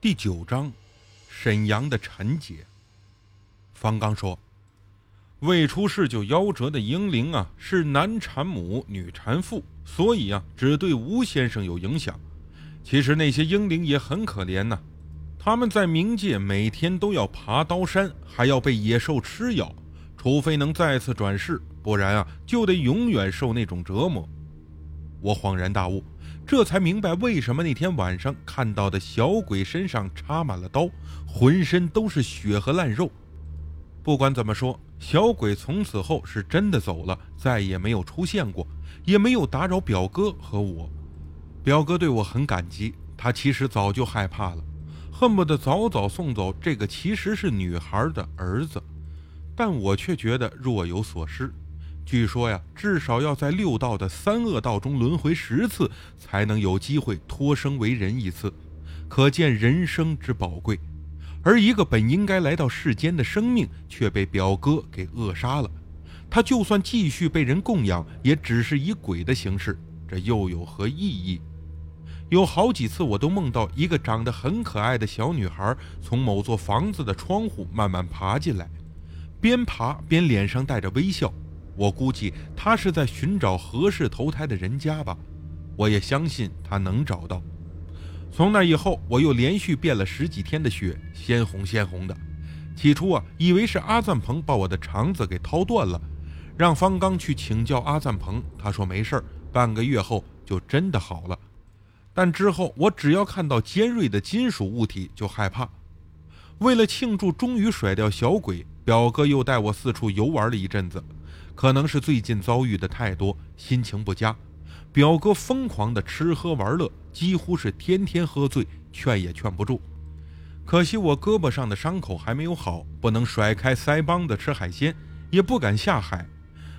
第九章，沈阳的陈姐。方刚说：“未出世就夭折的婴灵啊，是男产母，女产父，所以啊，只对吴先生有影响。其实那些婴灵也很可怜呐，他们在冥界每天都要爬刀山，还要被野兽吃咬，除非能再次转世，不然啊，就得永远受那种折磨。”我恍然大悟。这才明白为什么那天晚上看到的小鬼身上插满了刀，浑身都是血和烂肉。不管怎么说，小鬼从此后是真的走了，再也没有出现过，也没有打扰表哥和我。表哥对我很感激，他其实早就害怕了，恨不得早早送走这个其实是女孩的儿子，但我却觉得若有所失。据说呀，至少要在六道的三恶道中轮回十次，才能有机会脱生为人一次，可见人生之宝贵。而一个本应该来到世间的生命，却被表哥给扼杀了。他就算继续被人供养，也只是以鬼的形式，这又有何意义？有好几次，我都梦到一个长得很可爱的小女孩，从某座房子的窗户慢慢爬进来，边爬边脸上带着微笑。我估计他是在寻找合适投胎的人家吧，我也相信他能找到。从那以后，我又连续变了十几天的血，鲜红鲜红的。起初啊，以为是阿赞鹏把我的肠子给掏断了，让方刚去请教阿赞鹏，他说没事儿，半个月后就真的好了。但之后我只要看到尖锐的金属物体就害怕。为了庆祝终于甩掉小鬼，表哥又带我四处游玩了一阵子。可能是最近遭遇的太多，心情不佳。表哥疯狂的吃喝玩乐，几乎是天天喝醉，劝也劝不住。可惜我胳膊上的伤口还没有好，不能甩开腮帮子吃海鲜，也不敢下海。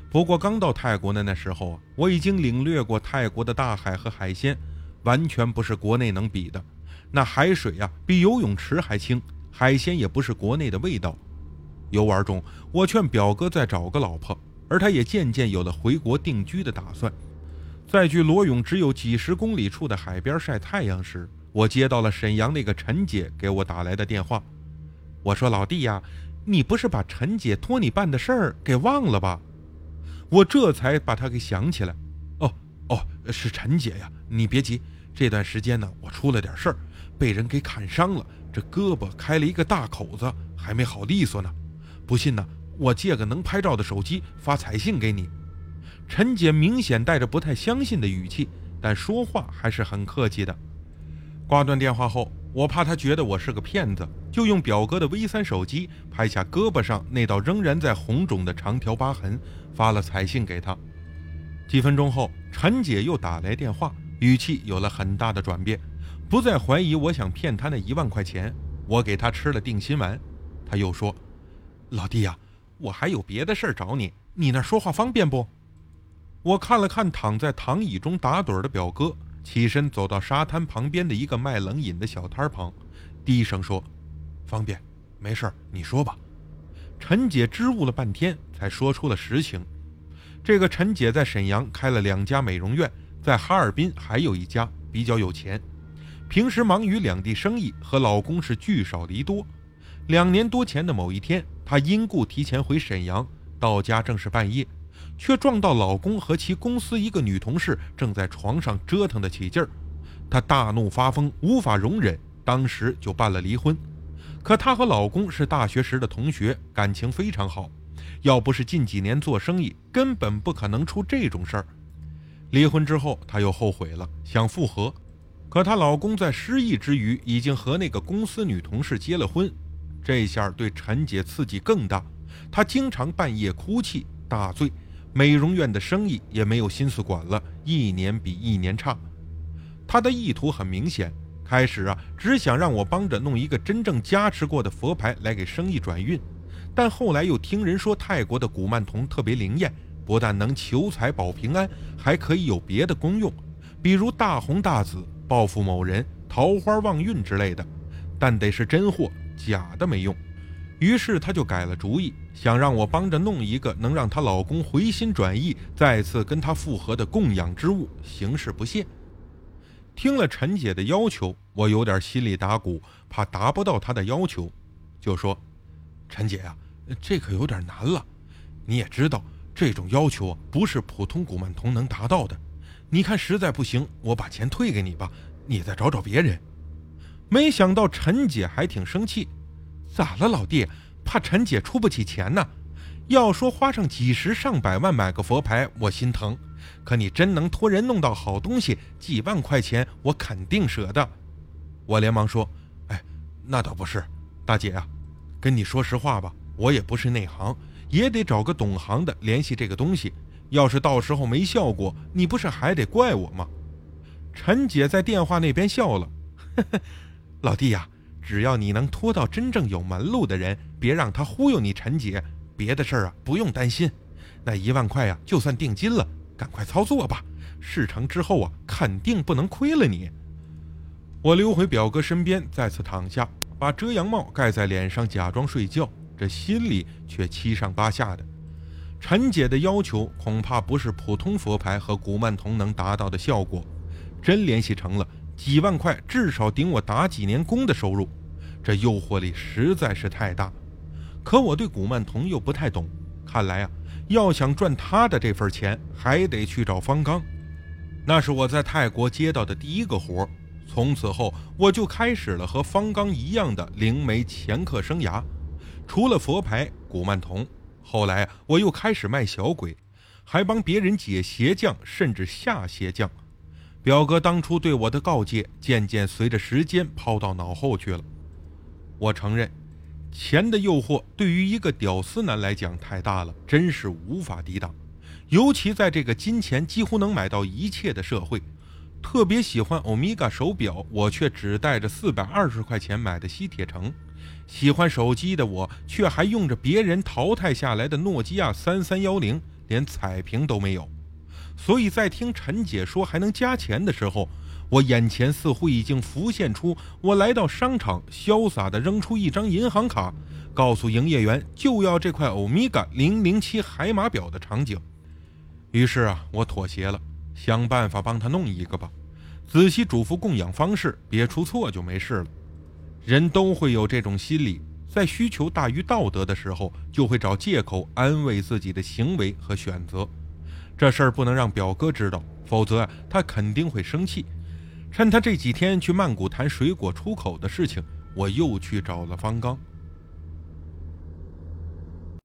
不过刚到泰国的那时候啊，我已经领略过泰国的大海和海鲜，完全不是国内能比的。那海水呀，比游泳池还清，海鲜也不是国内的味道。游玩中，我劝表哥再找个老婆。而他也渐渐有了回国定居的打算。在距罗永只有几十公里处的海边晒太阳时，我接到了沈阳那个陈姐给我打来的电话。我说：“老弟呀，你不是把陈姐托你办的事儿给忘了吧？”我这才把她给想起来。哦哦，是陈姐呀，你别急，这段时间呢，我出了点事儿，被人给砍伤了，这胳膊开了一个大口子，还没好利索呢。不信呢？我借个能拍照的手机发彩信给你。陈姐明显带着不太相信的语气，但说话还是很客气的。挂断电话后，我怕她觉得我是个骗子，就用表哥的 V 三手机拍下胳膊上那道仍然在红肿的长条疤痕，发了彩信给她。几分钟后，陈姐又打来电话，语气有了很大的转变，不再怀疑我想骗她那一万块钱。我给她吃了定心丸，她又说：“老弟呀。”我还有别的事儿找你，你那说话方便不？我看了看躺在躺椅中打盹的表哥，起身走到沙滩旁边的一个卖冷饮的小摊旁，低声说：“方便，没事儿，你说吧。”陈姐支吾了半天，才说出了实情。这个陈姐在沈阳开了两家美容院，在哈尔滨还有一家，比较有钱。平时忙于两地生意，和老公是聚少离多。两年多前的某一天。她因故提前回沈阳，到家正是半夜，却撞到老公和其公司一个女同事正在床上折腾得起劲儿。她大怒发疯，无法容忍，当时就办了离婚。可她和老公是大学时的同学，感情非常好，要不是近几年做生意，根本不可能出这种事儿。离婚之后，她又后悔了，想复合，可她老公在失忆之余，已经和那个公司女同事结了婚。这下对陈姐刺激更大，她经常半夜哭泣大醉，美容院的生意也没有心思管了，一年比一年差。她的意图很明显，开始啊只想让我帮着弄一个真正加持过的佛牌来给生意转运，但后来又听人说泰国的古曼童特别灵验，不但能求财保平安，还可以有别的功用，比如大红大紫、报复某人、桃花旺运之类的，但得是真货。假的没用，于是她就改了主意，想让我帮着弄一个能让她老公回心转意、再次跟她复合的供养之物，形式不限。听了陈姐的要求，我有点心里打鼓，怕达不到她的要求，就说：“陈姐啊，这可有点难了。你也知道，这种要求不是普通古曼童能达到的。你看实在不行，我把钱退给你吧，你再找找别人。”没想到陈姐还挺生气，咋了，老弟？怕陈姐出不起钱呢？要说花上几十上百万买个佛牌，我心疼。可你真能托人弄到好东西，几万块钱我肯定舍得。我连忙说：“哎，那倒不是，大姐啊，跟你说实话吧，我也不是内行，也得找个懂行的联系这个东西。要是到时候没效果，你不是还得怪我吗？”陈姐在电话那边笑了：“呵呵，老弟呀，只要你能拖到真正有门路的人，别让他忽悠你，陈姐，别的事儿啊不用担心。那一万块呀，就算定金了。”赶快操作吧！事成之后啊，肯定不能亏了你。我溜回表哥身边，再次躺下，把遮阳帽盖在脸上，假装睡觉，这心里却七上八下的。陈姐的要求恐怕不是普通佛牌和古曼童能达到的效果，真联系成了，几万块至少顶我打几年工的收入，这诱惑力实在是太大。可我对古曼童又不太懂，看来啊。要想赚他的这份钱，还得去找方刚。那是我在泰国接到的第一个活。从此后，我就开始了和方刚一样的灵媒掮客生涯。除了佛牌、古曼童，后来我又开始卖小鬼，还帮别人解邪降，甚至下邪降。表哥当初对我的告诫，渐渐随着时间抛到脑后去了。我承认。钱的诱惑对于一个屌丝男来讲太大了，真是无法抵挡。尤其在这个金钱几乎能买到一切的社会，特别喜欢欧米伽手表，我却只带着四百二十块钱买的西铁城；喜欢手机的我，却还用着别人淘汰下来的诺基亚三三幺零，连彩屏都没有。所以在听陈姐说还能加钱的时候，我眼前似乎已经浮现出我来到商场，潇洒地扔出一张银行卡，告诉营业员就要这块欧米伽零零七海马表的场景。于是啊，我妥协了，想办法帮他弄一个吧。仔细嘱咐供养方式，别出错就没事了。人都会有这种心理，在需求大于道德的时候，就会找借口安慰自己的行为和选择。这事儿不能让表哥知道，否则他肯定会生气。趁他这几天去曼谷谈水果出口的事情，我又去找了方刚。